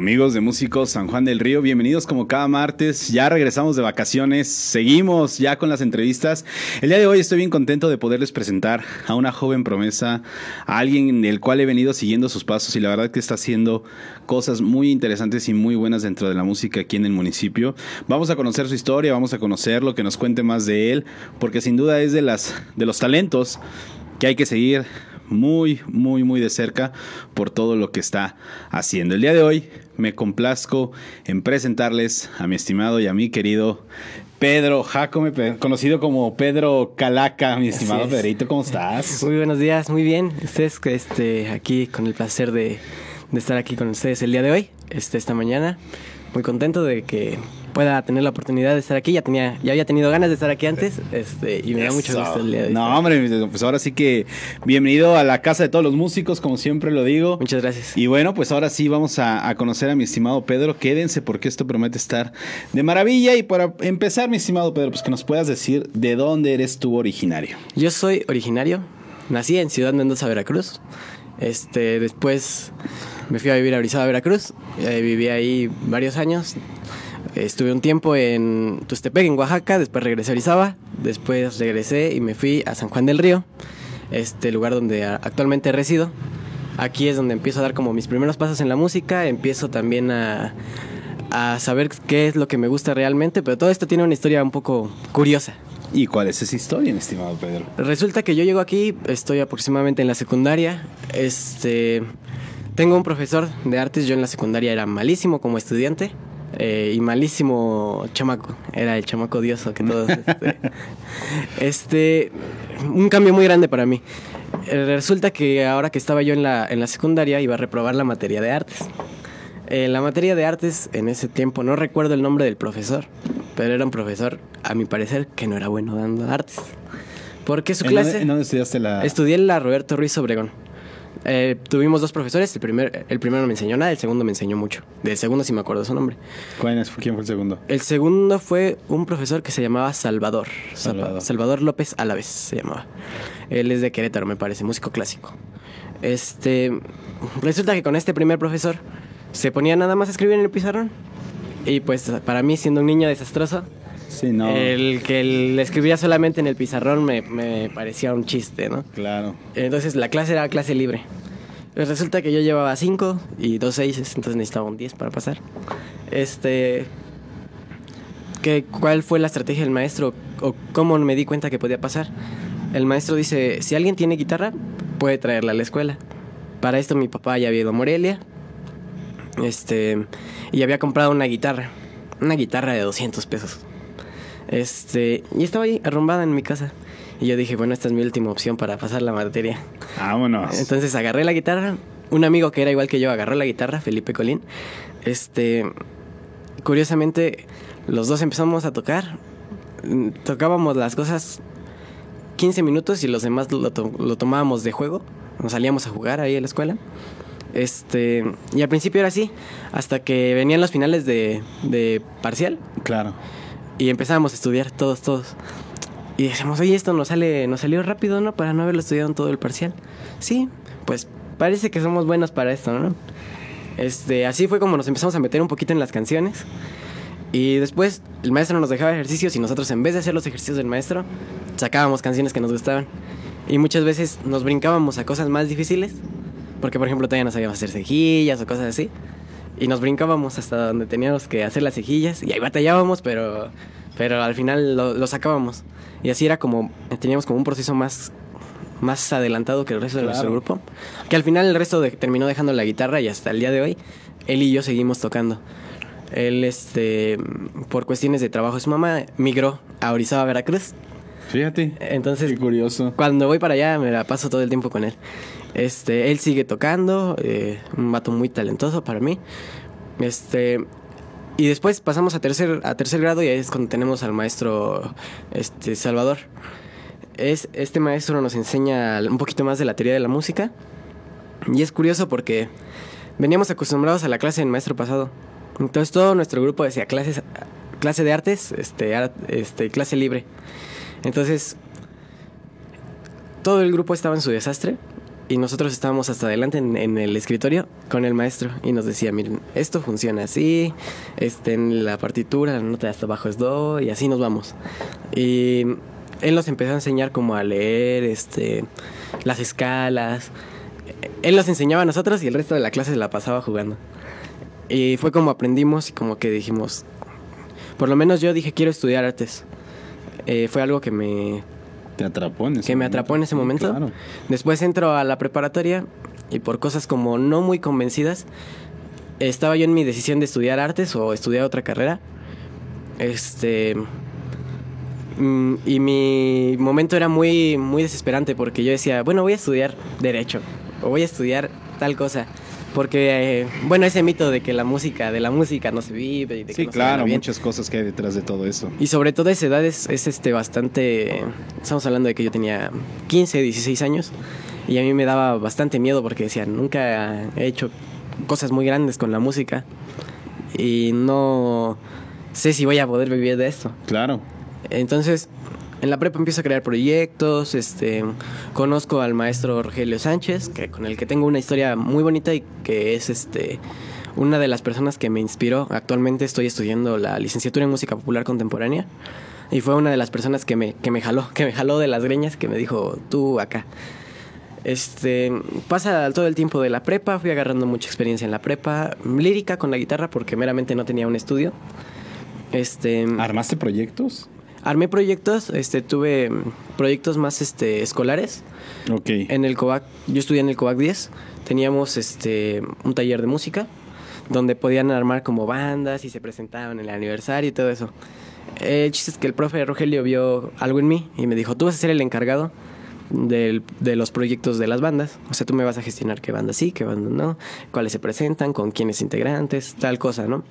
Amigos de Músicos San Juan del Río, bienvenidos como cada martes. Ya regresamos de vacaciones, seguimos ya con las entrevistas. El día de hoy estoy bien contento de poderles presentar a una joven promesa, a alguien del cual he venido siguiendo sus pasos y la verdad que está haciendo cosas muy interesantes y muy buenas dentro de la música aquí en el municipio. Vamos a conocer su historia, vamos a conocerlo, que nos cuente más de él, porque sin duda es de las de los talentos que hay que seguir muy, muy, muy de cerca por todo lo que está haciendo. El día de hoy me complazco en presentarles a mi estimado y a mi querido Pedro Jacome, conocido como Pedro Calaca, mi estimado Pedrito, ¿cómo estás? Muy buenos días, muy bien. Ustedes este, aquí con el placer de, de estar aquí con ustedes el día de hoy, este, esta mañana. Muy contento de que pueda tener la oportunidad de estar aquí. Ya tenía, ya había tenido ganas de estar aquí antes, este, y me da mucho gusto el día de hoy. No, hombre, pues ahora sí que bienvenido a la casa de todos los músicos, como siempre lo digo. Muchas gracias. Y bueno, pues ahora sí vamos a, conocer a mi estimado Pedro. Quédense porque esto promete estar de maravilla. Y para empezar, mi estimado Pedro, pues que nos puedas decir de dónde eres tú originario. Yo soy originario, nací en Ciudad Mendoza, Veracruz. Este, después me fui a vivir a Orizaba, Veracruz. Eh, viví ahí varios años. Estuve un tiempo en Tustepec, en Oaxaca, después regresé a Orizaba, después regresé y me fui a San Juan del Río, este lugar donde actualmente resido. Aquí es donde empiezo a dar como mis primeros pasos en la música, empiezo también a, a saber qué es lo que me gusta realmente, pero todo esto tiene una historia un poco curiosa. ¿Y cuál es esa historia, estimado Pedro? Resulta que yo llego aquí, estoy aproximadamente en la secundaria, este... Tengo un profesor de artes, yo en la secundaria era malísimo como estudiante, eh, y malísimo chamaco. Era el chamaco odioso que todos. Este, este, un cambio muy grande para mí. Eh, resulta que ahora que estaba yo en la, en la secundaria iba a reprobar la materia de artes. En la materia de artes, en ese tiempo, no recuerdo el nombre del profesor, pero era un profesor, a mi parecer, que no era bueno dando artes. Porque su clase... ¿En dónde estudiaste la...? Estudié en la Roberto Ruiz Obregón. Eh, tuvimos dos profesores, el, primer, el primero no me enseñó nada, el segundo me enseñó mucho. Del segundo sí me acuerdo su nombre. ¿Quién fue el segundo? El segundo fue un profesor que se llamaba Salvador. Salvador. Salvador López Álaves se llamaba. Él es de Querétaro, me parece, músico clásico. Este, resulta que con este primer profesor se ponía nada más a escribir en el pizarrón. Y pues para mí, siendo un niño desastroso, el que le escribía solamente en el pizarrón me, parecía un chiste, ¿no? Claro. Entonces la clase era clase libre. Pues resulta que yo llevaba 5 y dos 6, entonces necesitaba un 10 para pasar. Este. ¿qué, ¿Cuál fue la estrategia del maestro o cómo me di cuenta que podía pasar? El maestro dice: si alguien tiene guitarra, puede traerla a la escuela. Para esto mi papá ya había ido a Morelia. Este. Y había comprado una guitarra. Una guitarra de 200 pesos. Este, y estaba ahí arrumbada en mi casa. Y yo dije, bueno, esta es mi última opción para pasar la materia. Vámonos. Entonces agarré la guitarra. Un amigo que era igual que yo agarró la guitarra, Felipe Colín. Este, curiosamente, los dos empezamos a tocar. Tocábamos las cosas 15 minutos y los demás lo, tomábamos de juego. Nos salíamos a jugar ahí en la escuela. Este, y al principio era así, hasta que venían los finales de, de parcial. Claro. Y empezamos a estudiar todos, todos. Y decíamos, oye, esto nos, sale, nos salió rápido, ¿no? Para no haberlo estudiado en todo el parcial. Sí, pues parece que somos buenos para esto, ¿no? Este, así fue como nos empezamos a meter un poquito en las canciones. Y después el maestro nos dejaba ejercicios y nosotros en vez de hacer los ejercicios del maestro, sacábamos canciones que nos gustaban. Y muchas veces nos brincábamos a cosas más difíciles, porque por ejemplo todavía no sabíamos hacer cejillas o cosas así. Y nos brincábamos hasta donde teníamos que hacer las cejillas y ahí batallábamos, pero, pero al final lo, sacábamos. Y así era como, teníamos como un proceso más, más adelantado que el resto de nuestro grupo. Que al final el resto terminó dejando la guitarra y hasta el día de hoy él y yo seguimos tocando. Él, este, por cuestiones de trabajo de su mamá, migró a Orizaba, Veracruz. Fíjate. Entonces, qué curioso. Cuando voy para allá me la paso todo el tiempo con él. Este, él sigue tocando, eh, un vato muy talentoso para mí. Este, y después pasamos a tercer, a tercer grado y ahí es cuando tenemos al maestro este, Salvador. Es, este maestro nos enseña un poquito más de la teoría de la música. Y es curioso porque veníamos acostumbrados a la clase del maestro pasado. Entonces todo nuestro grupo decía clases, clase de artes, este, este, clase libre. Entonces todo el grupo estaba en su desastre y nosotros estábamos hasta adelante en, el escritorio con el maestro y nos decía, miren, esto funciona así, este, en la partitura, la nota de hasta abajo es do y así nos vamos. Y él nos empezó a enseñar como a leer este, las escalas. Él nos enseñaba a nosotros y el resto de la clase se la pasaba jugando. Y fue como aprendimos y como que dijimos, por lo menos yo dije quiero estudiar artes. Eh, fue algo que me te atrapó en ese que me atrapó en ese momento. Después entro a la preparatoria y por cosas como no muy convencidas, estaba yo en mi decisión de estudiar artes o estudiar otra carrera. Este mm, y mi momento era muy muy desesperante porque yo decía, bueno, voy a estudiar derecho o voy a estudiar tal cosa. Porque, eh, bueno, ese mito de que la música, de la música no se vive. Y de sí, que claro, muchas cosas que hay detrás de todo eso. Y sobre todo esa edad es, este bastante. Estamos hablando de que yo tenía 15, 16 años. Y a mí me daba bastante miedo porque decía, nunca he hecho cosas muy grandes con la música. Y no sé si voy a poder vivir de esto. Claro. Entonces, en la prepa empiezo a crear proyectos, este, conozco al maestro Rogelio Sánchez, que, con el que tengo una historia muy bonita y que es este, una de las personas que me inspiró. Actualmente estoy estudiando la licenciatura en música popular contemporánea y fue una de las personas que me, que me jaló, que me jaló de las greñas, que me dijo, tú acá. Este, pasa todo el tiempo de la prepa, fui agarrando mucha experiencia en la prepa, lírica con la guitarra porque meramente no tenía un estudio. Este, ¿Armaste proyectos? Armé proyectos, este, tuve proyectos más este, escolares. Ok. En el COVAC, yo estudié en el COVAC 10, teníamos este, un taller de música donde podían armar como bandas y se presentaban en el aniversario y todo eso. El chiste es que el profe Rogelio vio algo en mí y me dijo, tú vas a ser el encargado de los proyectos de las bandas. O sea, tú me vas a gestionar qué bandas sí, qué bandas no, cuáles se presentan, con quiénes integrantes, tal cosa, ¿no?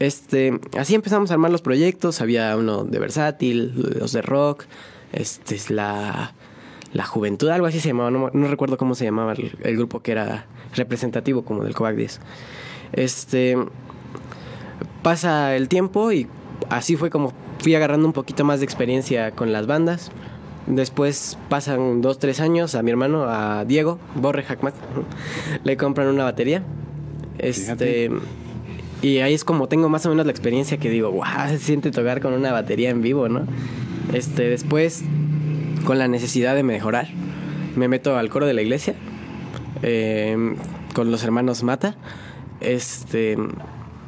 Este, así empezamos a armar los proyectos. Había uno de versátil, los de rock, este, la, la juventud, algo así se llamaba. No, recuerdo cómo se llamaba el, grupo que era representativo como del COVAC 10. Este, pasa el tiempo y así fue como fui agarrando un poquito más de experiencia con las bandas. Después pasan dos, tres años a mi hermano, a Diego, Borre Hackmack, le compran una batería. Este. Y ahí es como tengo más o menos la experiencia que digo, wow, se siente tocar con una batería en vivo, ¿no? Este, después, con la necesidad de mejorar, me meto al coro de la iglesia em, con los hermanos Mata. Este,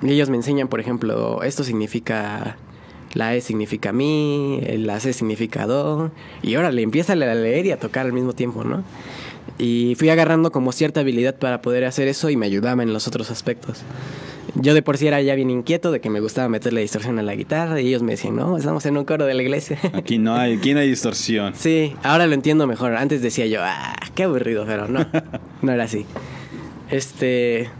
y ellos me enseñan, por ejemplo, esto significa la E significa mí, la C significa do, y ahora le empieza a leer y a tocar al mismo tiempo, ¿no? Y fui agarrando como cierta habilidad para poder hacer eso y me ayudaba en los otros aspectos. Yo de por sí era ya bien inquieto de que me gustaba meterle distorsión a la guitarra y ellos me decían, no, estamos en un coro de la iglesia. Aquí no hay, aquí no hay distorsión. Sí, ahora lo entiendo mejor. Antes decía yo, ah, qué aburrido, pero no, no era así. Este...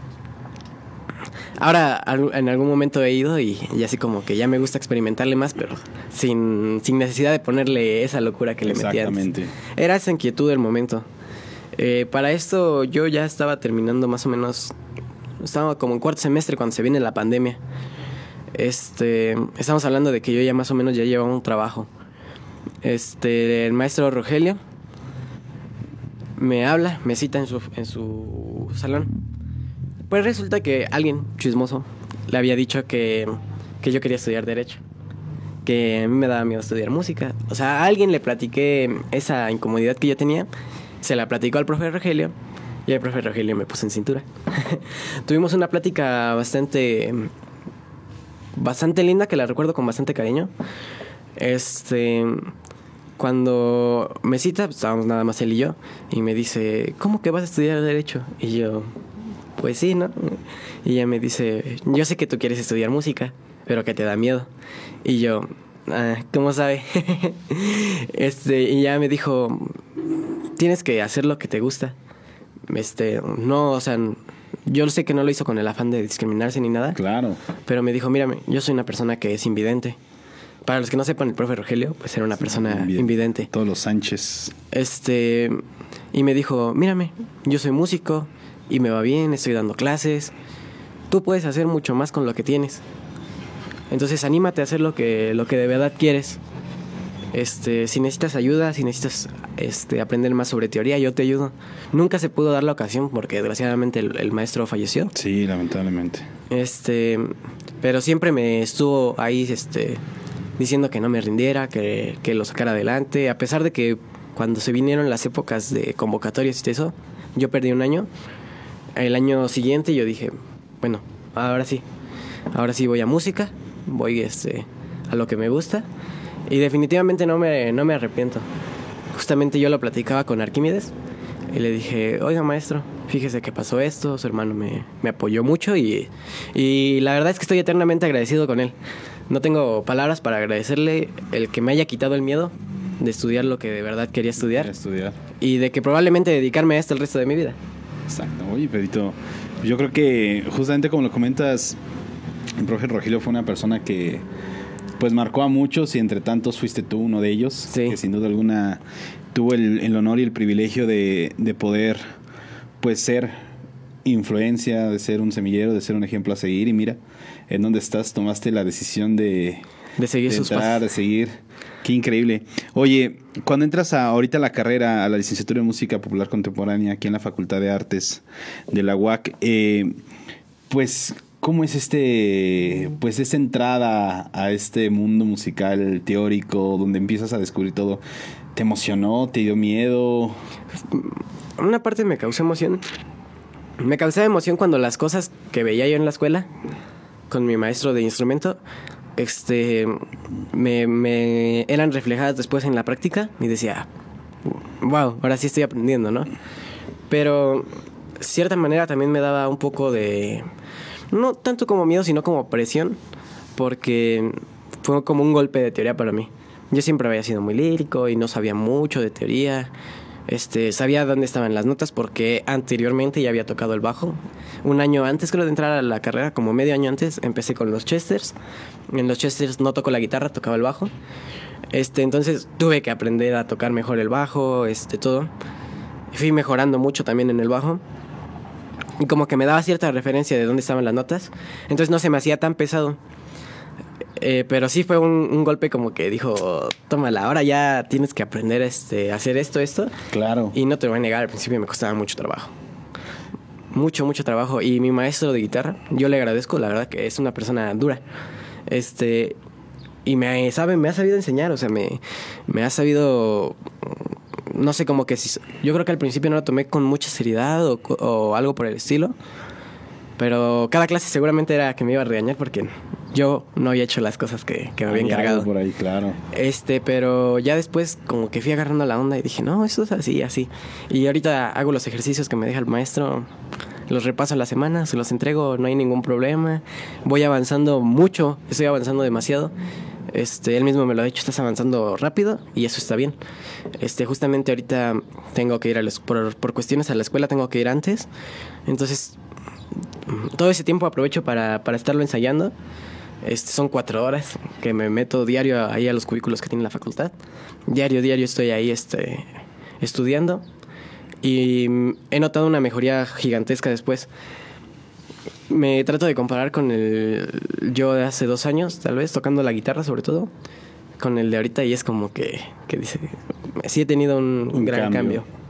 Ahora en algún momento he ido y, así como que ya me gusta experimentarle más, pero sin, sin necesidad de ponerle esa locura que le metía. Exactamente. Era esa inquietud del momento. Eh, para esto yo ya estaba terminando más o menos estaba como en cuarto semestre cuando se viene la pandemia. Este, estamos hablando de que yo ya más o menos ya llevaba un trabajo. Este, el maestro Rogelio me habla, me cita en su, en su salón. Pues resulta que alguien chismoso le había dicho que, que yo quería estudiar Derecho. Que a mí me daba miedo estudiar música. O sea, a alguien le platiqué esa incomodidad que yo tenía. Se la platicó al profe Rogelio y el profe Rogelio me puso en cintura. Tuvimos una plática bastante. bastante linda que la recuerdo con bastante cariño. Este. Cuando me cita, pues, estábamos nada más él y yo, y me dice, ¿cómo que vas a estudiar Derecho? Y yo, pues sí, ¿no? Y ella me dice, yo sé que tú quieres estudiar música, pero que te da miedo. Y yo, ah, ¿cómo sabe? este, y ya me dijo, tienes que hacer lo que te gusta. Este, no, o sea, yo sé que no lo hizo con el afán de discriminarse ni nada. Claro. Pero me dijo, mírame, yo soy una persona que es invidente. Para los que no sepan, el profe Rogelio, pues era una persona invidente. Todos los Sánchez. Este, y me dijo, mírame, yo soy músico y me va bien, estoy dando clases. Tú puedes hacer mucho más con lo que tienes. Entonces anímate a hacer lo que, lo que de verdad quieres. Este, si necesitas ayuda, si necesitas este, aprender más sobre teoría, yo te ayudo. Nunca se pudo dar la ocasión porque desgraciadamente el, el maestro falleció. Sí, lamentablemente. Este, pero siempre me estuvo ahí, este, diciendo que no me rindiera, que, que lo sacara adelante, a pesar de que cuando se vinieron las épocas de convocatorias y eso, yo perdí un año. El año siguiente yo dije, bueno, ahora sí, ahora sí voy a música, voy este, a lo que me gusta y definitivamente no me, no me arrepiento. Justamente yo lo platicaba con Arquímedes y le dije, oiga maestro, fíjese que pasó esto, su hermano me, me apoyó mucho y, y la verdad es que estoy eternamente agradecido con él. No tengo palabras para agradecerle el que me haya quitado el miedo de estudiar lo que de verdad quería estudiar. estudiar. Y de que probablemente dedicarme a esto el resto de mi vida. Exacto. Oye, Pedrito, yo creo que justamente como lo comentas, el profe Rogelio fue una persona que pues marcó a muchos y entre tantos fuiste tú uno de ellos. Sí. Que sin duda alguna tuvo el, el honor y el privilegio de, de poder pues ser influencia, de ser un semillero, de ser un ejemplo a seguir. Y mira, en dónde estás, tomaste la decisión de, De seguir de sus entrar, pasos. de seguir. Qué increíble. Oye, cuando entras a, ahorita a la carrera, a la licenciatura en Música Popular Contemporánea, aquí en la Facultad de Artes de la UAC, eh, pues, ¿cómo es este, pues, esta entrada a este mundo musical teórico, donde empiezas a descubrir todo? ¿Te emocionó? ¿Te dio miedo? Una parte me causó emoción. Me causaba emoción cuando las cosas que veía yo en la escuela con mi maestro de instrumento este me, eran reflejadas después en la práctica y decía wow ahora sí estoy aprendiendo no pero cierta manera también me daba un poco de no tanto como miedo sino como presión porque fue como un golpe de teoría para mí yo siempre había sido muy lírico y no sabía mucho de teoría este, sabía dónde estaban las notas porque anteriormente ya había tocado el bajo. Un año antes, creo, de entrar a la carrera, como medio año antes, empecé con los Chesters. En los Chesters no toco la guitarra, tocaba el bajo. Este, entonces tuve que aprender a tocar mejor el bajo, este, todo. Fui mejorando mucho también en el bajo. Y como que me daba cierta referencia de dónde estaban las notas. Entonces no se me hacía tan pesado. Eh, pero sí fue un, un golpe como que dijo, tómala, ahora ya tienes que aprender este, a hacer esto, esto. Claro. Y no te voy a negar, al principio me costaba mucho trabajo. Mucho, mucho trabajo. Y mi maestro de guitarra, yo le agradezco, la verdad que es una persona dura. Este. Y me sabe, me ha sabido enseñar, o sea, me, me ha sabido. No sé, como que si. Yo creo que al principio no lo tomé con mucha seriedad o, algo por el estilo. Pero cada clase seguramente era que me iba a regañar porque yo no había hecho las cosas que, que me había encargado. Por ahí, claro. Este, pero ya después como que fui agarrando la onda y dije, no, esto es así, así. Y ahorita hago los ejercicios que me deja el maestro, los repaso a la semana, se los entrego, no hay ningún problema. Voy avanzando mucho, estoy avanzando demasiado. Este, él mismo me lo ha dicho, estás avanzando rápido y eso está bien. Este, justamente ahorita tengo que ir a por, cuestiones a la escuela, tengo que ir antes. Entonces, todo ese tiempo aprovecho para, para estarlo ensayando. Este, son cuatro horas que me meto diario ahí a los cubículos que tiene la facultad. Diario, diario estoy ahí este, estudiando. Y mm, he notado una mejoría gigantesca después. Me trato de comparar con el yo de hace dos años, tal vez, tocando la guitarra sobre todo, con el de ahorita y es como que, que dice, sí he tenido un, Un gran cambio. cambio.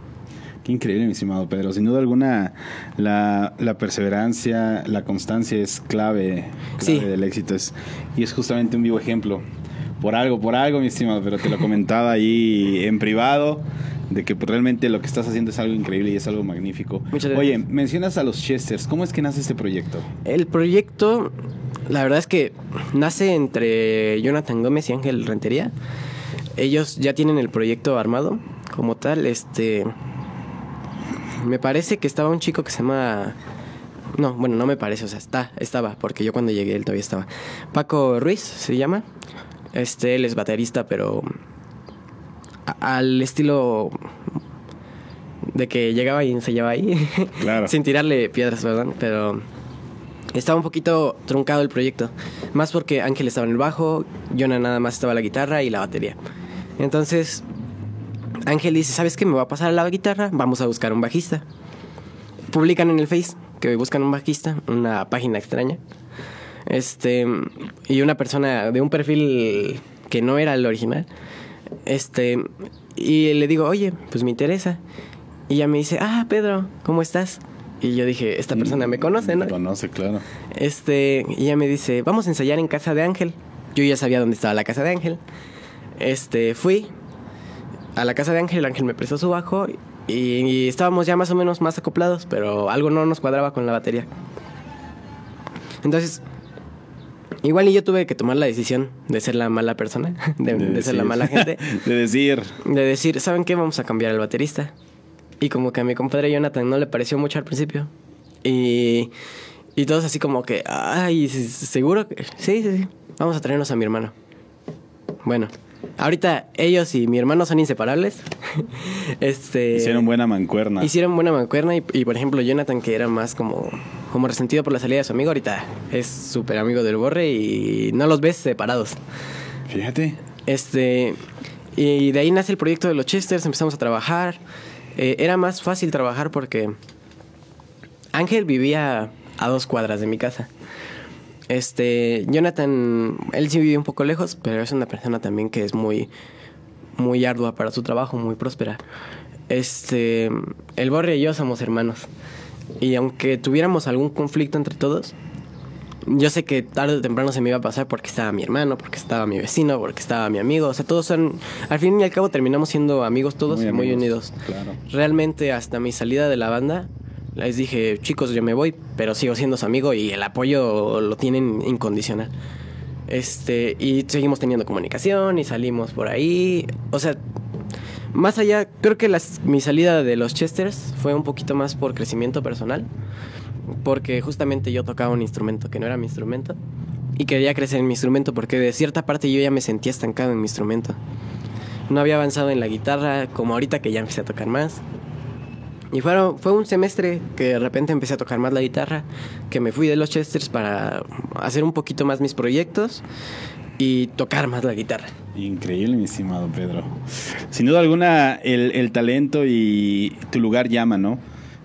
Qué increíble, mi estimado Pedro. Sin duda alguna, la, la perseverancia, la constancia es clave, clave Sí. del éxito. Es, y es justamente un vivo ejemplo. Por algo, por algo, mi estimado, pero te lo comentaba ahí en privado, de que realmente lo que estás haciendo es algo increíble y es algo magnífico. Muchas Oye, mencionas a los Chesters. ¿Cómo es que nace este proyecto? El proyecto, la verdad es que nace entre Jonathan Gómez y Ángel Rentería. Ellos ya tienen el proyecto armado como tal. Este, me parece que estaba un chico que se llama, no, bueno, no me parece, o sea, está, estaba, porque yo cuando llegué él todavía estaba. Paco Ruiz se llama. Este, él es baterista, pero al estilo de que llegaba y ensayaba ahí. Claro. Sin tirarle piedras, perdón, pero estaba un poquito truncado el proyecto. Más porque Ángel estaba en el bajo, Jonah nada más estaba la guitarra y la batería. Entonces, Ángel dice, ¿sabes qué? Me va a pasar a la guitarra, vamos a buscar un bajista. Publican en el Face que buscan un bajista, una página extraña. Este, y una persona de un perfil que no era el original, Este, y le digo, oye, pues me interesa. Y ella me dice, ah, Pedro, ¿cómo estás? Y yo dije, esta persona me conoce, ¿no? Me conoce, claro. Este, y ella me dice, vamos a ensayar en casa de Ángel. Yo ya sabía dónde estaba la casa de Ángel. Este, fui a la casa de Ángel, Ángel me prestó su bajo y, y estábamos ya más o menos más acoplados, pero algo no nos cuadraba con la batería. Entonces, igual y yo tuve que tomar la decisión de ser la mala persona, de, de ser la mala gente, de decir, de decir, ¿saben qué? Vamos a cambiar al baterista. Y como que a mi compadre Jonathan no le pareció mucho al principio. Y, y todos así como que, ay, ¿se- seguro que... Sí, sí, sí. Vamos a traernos a mi hermano. Bueno, ahorita ellos y mi hermano son inseparables. este... hicieron buena mancuerna. Hicieron buena mancuerna y, y, por ejemplo Jonathan que era más como, como resentido por la salida de su amigo, ahorita es súper amigo del Borre y no los ves separados. Fíjate. Este, y de ahí nace el proyecto de los Chesters, empezamos a trabajar. Eh, era más fácil trabajar porque Ángel vivía a dos cuadras de mi casa. Este, Jonathan, él sí vivía un poco lejos, pero es una persona también que es muy, muy ardua para su trabajo, muy próspera. Este, el Borre y yo somos hermanos. Y aunque tuviéramos algún conflicto entre todos, yo sé que tarde o temprano se me iba a pasar porque estaba mi hermano, porque estaba mi vecino, porque estaba mi amigo. O sea, todos son. Al fin y al cabo terminamos siendo amigos todos y muy unidos. Claro. Realmente, hasta mi salida de la banda, les dije, chicos, yo me voy, pero sigo siendo su amigo y el apoyo lo tienen incondicional. Este, y seguimos teniendo comunicación y salimos por ahí. O sea, más allá, creo que mi salida de los Chesters fue un poquito más por crecimiento personal. Porque justamente yo tocaba un instrumento que no era mi instrumento. Y quería crecer en mi instrumento porque de cierta parte yo ya me sentía estancado en mi instrumento. No había avanzado en la guitarra como ahorita que ya empecé a tocar más. Y fue un semestre que de repente empecé a tocar más la guitarra, que me fui de los Chesters para hacer un poquito más mis proyectos y tocar más la guitarra. Increíble, mi estimado Pedro. Sin duda alguna, el, el talento y tu lugar llama, ¿no?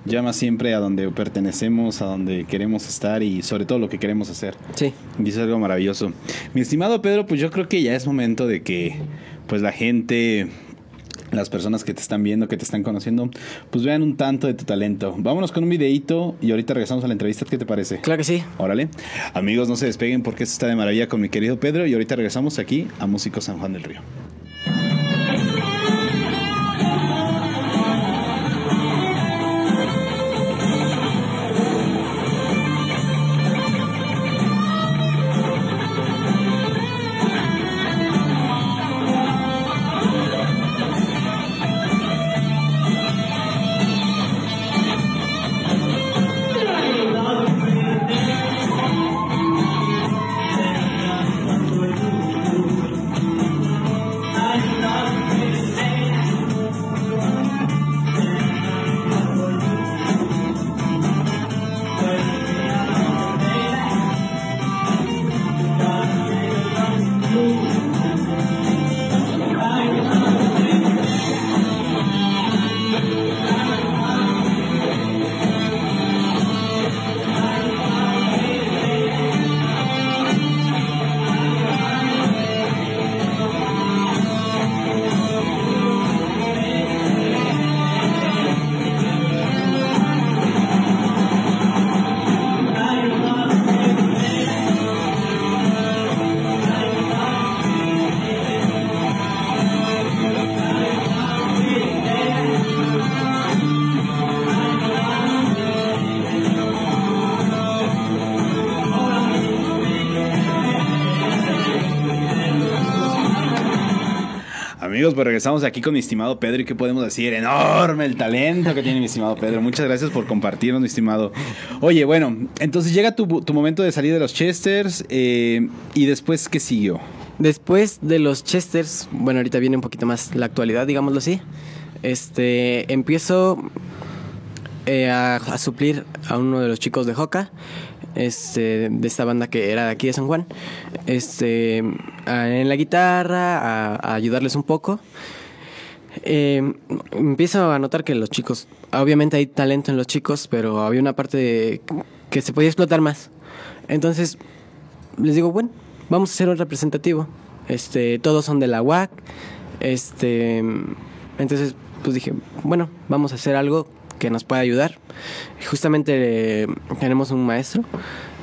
Llama siempre a donde pertenecemos, a donde queremos estar y sobre todo lo que queremos hacer. Sí. Y eso es algo maravilloso. Mi estimado Pedro, pues yo creo que ya es momento de que pues la gente, las personas que te están viendo, que te están conociendo, pues vean un tanto de tu talento. Vámonos con un videíto y ahorita regresamos a la entrevista. ¿Qué te parece? Claro que sí. Órale. Amigos, no se despeguen porque esto está de maravilla con mi querido Pedro y ahorita regresamos aquí a Músico San Juan del Río. Pues regresamos aquí con mi estimado Pedro y qué podemos decir, enorme el talento que tiene mi estimado Pedro. Muchas gracias por compartirnos, mi estimado. Oye, bueno, entonces llega tu, tu momento de salir de los Chesters eh, y después, ¿qué siguió? Después de los Chesters, bueno, ahorita viene un poquito más la actualidad, digámoslo así. Este, empiezo eh, a, a suplir a uno de los chicos de Joca, este, de esta banda que era de aquí de San Juan, este, en la guitarra, a ayudarles un poco. Eh, empiezo a notar que los chicos, obviamente hay talento en los chicos, pero había una parte de- que se podía explotar más. Entonces les digo, bueno, vamos a hacer un representativo. Este, todos son de la UAC. Este, entonces, pues dije, bueno, vamos a hacer algo que nos pueda ayudar. Justamente eh, tenemos un maestro,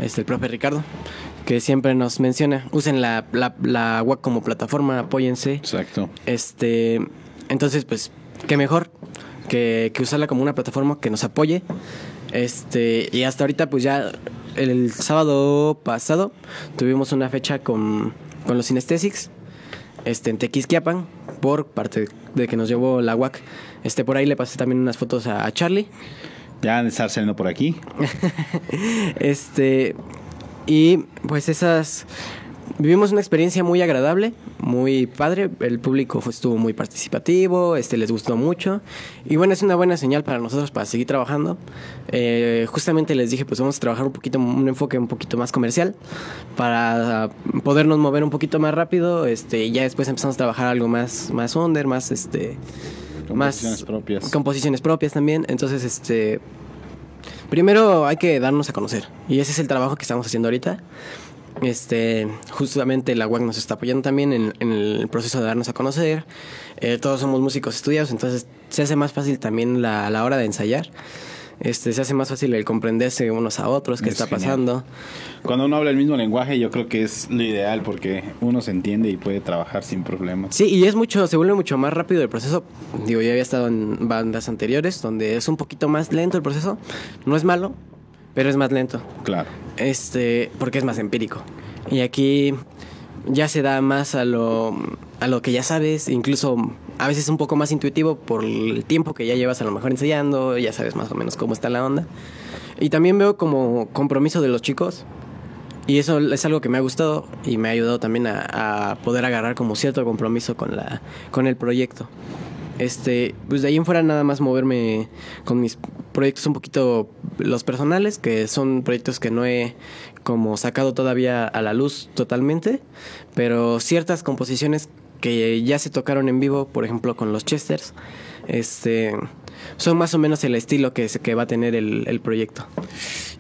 este, el profe Ricardo, que siempre nos menciona, usen la, la, la WAC como plataforma, apóyense. Exacto. Este, entonces, pues, qué mejor que, que usarla como una plataforma que nos apoye. Este, y hasta ahorita, pues ya el sábado pasado tuvimos una fecha con, con los Synestesics este, en Tequisquiapan por parte de que nos llevó la UAC. Este, por ahí le pasé también unas fotos a, a Charlie. Ya han de estar saliendo por aquí. este, y pues esas vivimos una experiencia muy agradable, muy padre. El público fue, estuvo muy participativo, este les gustó mucho. Y bueno, es una buena señal para nosotros para seguir trabajando. Eh, justamente les dije, pues vamos a trabajar un poquito, un enfoque un poquito más comercial para podernos mover un poquito más rápido. Este, y ya después empezamos a trabajar algo más, más under, más este. Composiciones más propias. composiciones propias también. Entonces, este. Primero hay que darnos a conocer. Y ese es el trabajo que estamos haciendo ahorita. Este, justamente la UAC nos está apoyando también en, en el proceso de darnos a conocer. Eh, todos somos músicos estudiados, entonces se hace más fácil también la, la hora de ensayar. Este, se hace más fácil el comprenderse unos a otros, qué Es está genial. pasando. Cuando uno habla el mismo lenguaje, yo creo que es lo ideal porque uno se entiende y puede trabajar sin problemas. Sí, y es mucho, se vuelve mucho más rápido el proceso. Digo, yo había estado en bandas anteriores donde es un poquito más lento el proceso. No es malo, pero es más lento. Claro. Este, porque es más empírico. Y aquí ya se da más a lo, a lo que ya sabes, incluso a veces un poco más intuitivo por el tiempo que ya llevas a lo mejor ensayando, ya sabes más o menos cómo está la onda. Y también veo como compromiso de los chicos. Y eso es algo que me ha gustado y me ha ayudado también a, a poder agarrar como cierto compromiso con, la, con el proyecto. Este, pues de ahí en fuera nada más moverme con mis proyectos un poquito los personales, que son proyectos que no he como sacado todavía a la luz totalmente, pero ciertas composiciones que ya se tocaron en vivo, por ejemplo con los Chesters, este, son más o menos el estilo que, que va a tener el, el proyecto.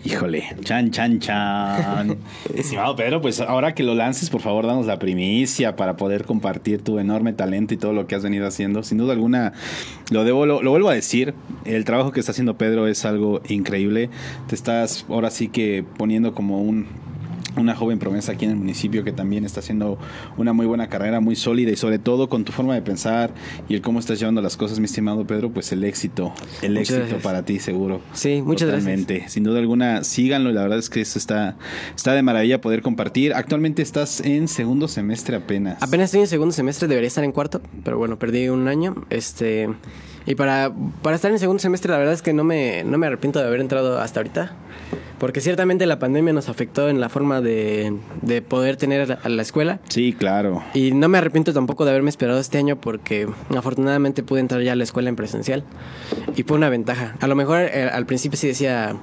Híjole, chan, chan, chan. Estimado Pedro, pues ahora que lo lances, por favor, danos la primicia para poder compartir tu enorme talento y todo lo que has venido haciendo. Sin duda alguna, lo, debo, lo, lo vuelvo a decir, el trabajo que está haciendo Pedro es algo increíble. Te estás ahora sí que poniendo como un, una joven promesa aquí en el municipio que también está haciendo una muy buena carrera, muy sólida y sobre todo con tu forma de pensar y el cómo estás llevando las cosas, mi estimado Pedro, pues el éxito, el Muchas éxito gracias. para ti seguro. Sí, muchas gracias. Totalmente. Sin duda alguna, síganlo. La verdad es que eso está, está de maravilla poder compartir. Actualmente estás en segundo semestre apenas. Apenas estoy en segundo semestre, debería estar en cuarto, pero bueno, perdí un año. Este, y para, para estar en segundo semestre, la verdad es que no me, no me arrepiento de haber entrado hasta ahorita. Porque ciertamente la pandemia nos afectó en la forma de, de poder tener a la escuela. Sí, claro. Y no me arrepiento tampoco de haberme esperado este año porque afortunadamente pude entrar ya a la escuela en presencial. Y fue una ventaja. A lo mejor eh, al principio sí decía,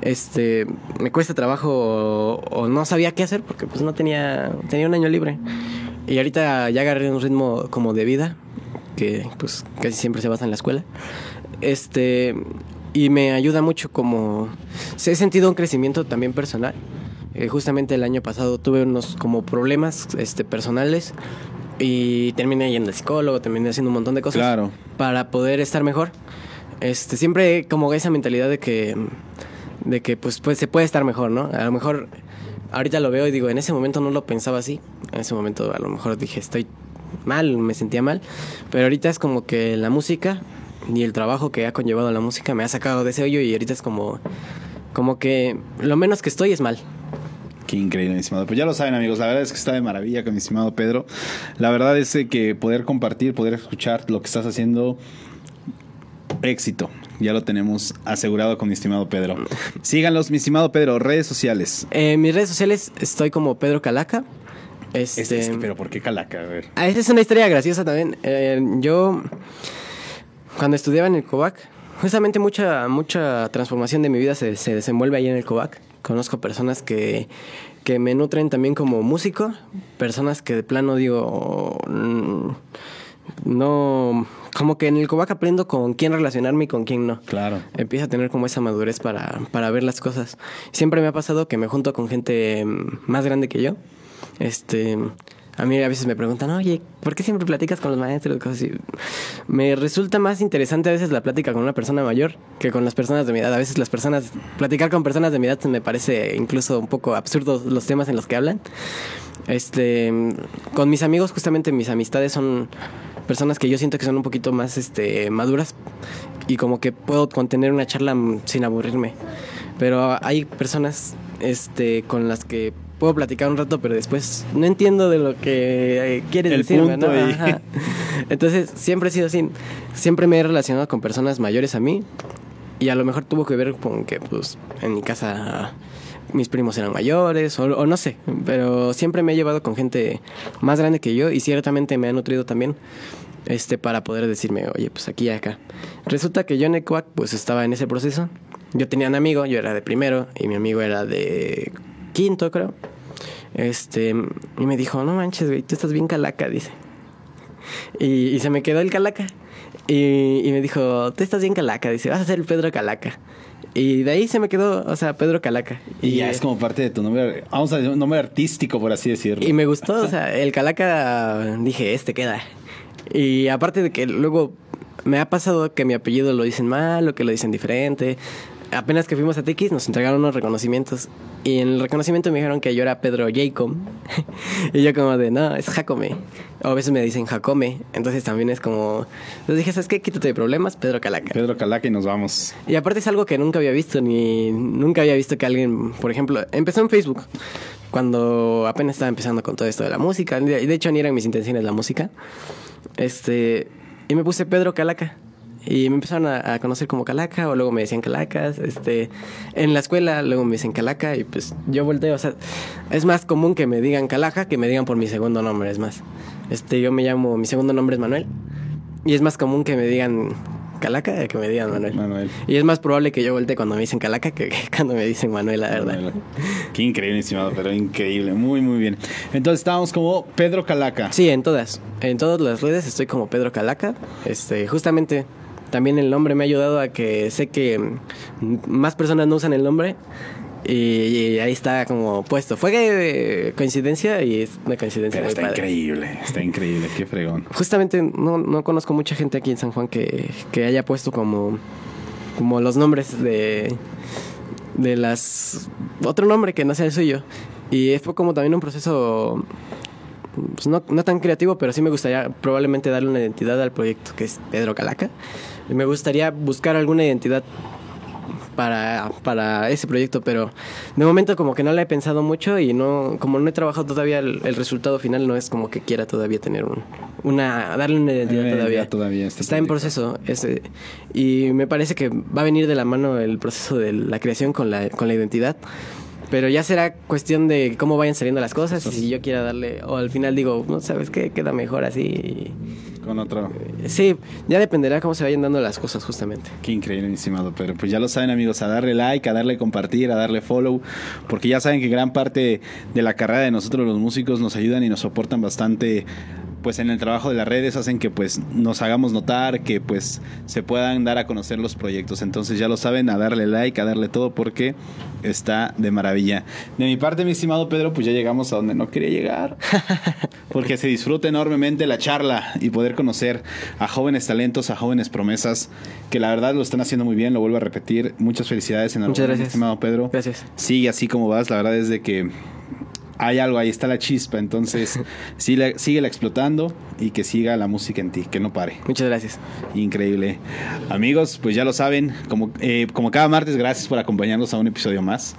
este, me cuesta trabajo o, o no sabía qué hacer porque pues no tenía, tenía un año libre. Y ahorita ya agarré un ritmo como de vida, que pues casi siempre se basa en la escuela. Este, y me ayuda mucho como... He sentido un crecimiento también personal. Eh, justamente el año pasado tuve unos como problemas este, personales y terminé yendo al psicólogo, terminé haciendo un montón de cosas Claro. para poder estar mejor. Este, siempre como esa mentalidad de que, de que pues, pues se puede estar mejor, ¿no? A lo mejor ahorita lo veo y digo, en ese momento no lo pensaba así. En ese momento a lo mejor dije, estoy mal, me sentía mal. Pero ahorita es como que la música y el trabajo que ha conllevado la música me ha sacado de ese hoyo y ahorita es como, como que lo menos que estoy es mal. Qué increíble, mi estimado. Pues ya lo saben, amigos. La verdad es que está de maravilla con mi estimado Pedro. La verdad es que poder compartir, poder escuchar lo que estás haciendo. Éxito. Ya lo tenemos asegurado con mi estimado Pedro. Síganlos, mi estimado Pedro. Redes sociales. En mis redes sociales estoy como Pedro Calaca. Este, Es- es- pero ¿por qué calaca? A ver. Ah, esa es una historia graciosa también. Eh, yo, cuando estudiaba en el COVAC, justamente mucha, mucha transformación de mi vida se, se desenvuelve ahí en el COVAC. Conozco personas que, que me nutren también como músico, personas que de plano digo, mm, no, como que en el COVAC aprendo con quién relacionarme y con quién no. Claro. Empiezo a tener como esa madurez para, para ver las cosas. Siempre me ha pasado que me junto con gente mm, más grande que yo. Este, A mí a veces me preguntan, oye, ¿por qué siempre platicas con los maestros? Cosas así. Me resulta más interesante a veces la plática con una persona mayor que con las personas de mi edad. A veces las personas, platicar con personas de mi edad me parece incluso un poco absurdo los temas en los que hablan. Este, con mis amigos, justamente mis amistades son personas que yo siento que son un poquito más este, maduras y como que puedo contener una charla sin aburrirme. Pero hay personas este, con las que puedo platicar un rato, pero después no entiendo de lo que eh, quieres decirme, ¿no? Entonces, siempre he sido así. Siempre me he relacionado con personas mayores a mí. Y a lo mejor tuvo que ver con que, pues, en mi casa mis primos eran mayores, o, o no sé. Pero siempre me he llevado con gente más grande que yo y ciertamente me ha nutrido también este para poder decirme, oye, pues aquí y acá. Resulta que yo en Ecuac, pues estaba en ese proceso. Yo tenía un amigo, yo era de primero y mi amigo era de quinto, creo. Este, y me dijo, no manches, güey, tú estás bien calaca, dice. Y, y se me quedó el calaca. Y, y, me dijo, tú estás bien calaca, dice, vas a ser el Pedro Calaca. Y de ahí se me quedó, o sea, Pedro Calaca. Y, y ya es como parte de tu nombre, vamos a decir, un nombre artístico, por así decirlo. Y me gustó, o sea, el Calaca, dije, este queda. Y aparte de que luego me ha pasado que mi apellido lo dicen mal o que lo dicen diferente apenas que fuimos a TX nos entregaron unos reconocimientos. Y en el reconocimiento me dijeron que yo era Pedro Jacob. Y yo como de no, es Jacome o a veces me dicen Jacome. Entonces también es como les dije, ¿sabes qué? Quítate de problemas, Pedro Calaca Pedro Calaca y nos vamos. Y aparte es algo que nunca había visto ni nunca había visto que alguien, por ejemplo, empezó en Facebook cuando apenas estaba empezando con todo esto de la música. Y de hecho ni eran mis intenciones la música. Este y me puse Pedro Calaca y me empezaron a, a, conocer como Calaca, o luego me decían Calacas. Este, en la escuela luego me dicen Calaca, y pues yo volteo. O sea, es más común que me digan Calaca que me digan por mi segundo nombre, es más. Este, yo me llamo, mi segundo nombre es Manuel. Y es más común que me digan Calaca que me digan Manuel. Manuel. Y es más probable que yo voltee cuando me dicen Calaca que, que cuando me dicen Manuel, la verdad. Manuel. Qué increíble, estimado, pero increíble. Muy, muy bien. Entonces estábamos como Pedro Calaca. Sí, en todas. En todas las redes estoy como Pedro Calaca. Este, justamente también el nombre me ha ayudado a que sé que más personas no usan el nombre y, y ahí está como puesto. Fue coincidencia y es una coincidencia. Pero está padre. increíble, está increíble, qué fregón. Justamente no, no conozco mucha gente aquí en San Juan que, que haya puesto como, como los nombres de, de las... Otro nombre que no sea el suyo. Y fue como también un proceso pues no, no, tan creativo, pero sí me gustaría probablemente darle una identidad al proyecto que es Pedro Calaca. Y me gustaría buscar alguna identidad para, para ese proyecto, pero de momento como que no la he pensado mucho y no, como no he trabajado todavía el, el resultado final, no es como que quiera todavía tener un, una, darle una identidad eh, todavía. todavía este Está proyecto. en proceso ese, y me parece que va a venir de la mano el proceso de la creación con la, con la identidad. Pero ya será cuestión de cómo vayan saliendo las cosas. Y si yo quiera darle, o al final digo, no sabes qué, queda mejor así. Con otro. Sí, ya dependerá cómo se vayan dando las cosas, justamente. Qué increíble, estimado. Pero pues ya lo saben, amigos, a darle like, a darle compartir, a darle follow. Porque ya saben que gran parte de la carrera de nosotros, los músicos, nos ayudan y nos soportan bastante pues en el trabajo de las redes hacen que pues nos hagamos notar, que pues se puedan dar a conocer los proyectos. Entonces ya lo saben, a darle like, a darle todo porque está de maravilla. De mi parte, mi estimado Pedro, pues ya llegamos a donde no quería llegar. Porque se disfruta enormemente la charla y poder conocer a jóvenes talentos, a jóvenes promesas, que la verdad lo están haciendo muy bien, lo vuelvo a repetir. Muchas felicidades en Muchas gracias. estimado Pedro. Gracias. Sigue así como vas, la verdad es de que hay algo, ahí está la chispa, entonces sigue, síguela explotando y que siga la música en ti, que no pare. Muchas gracias. Increíble. Amigos, pues ya lo saben, como, eh, como cada martes, gracias por acompañarnos a un episodio más.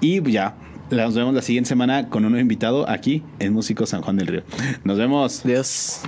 Y ya, nos vemos la siguiente semana con un nuevo invitado aquí en Músico San Juan del Río. Nos vemos. Adiós.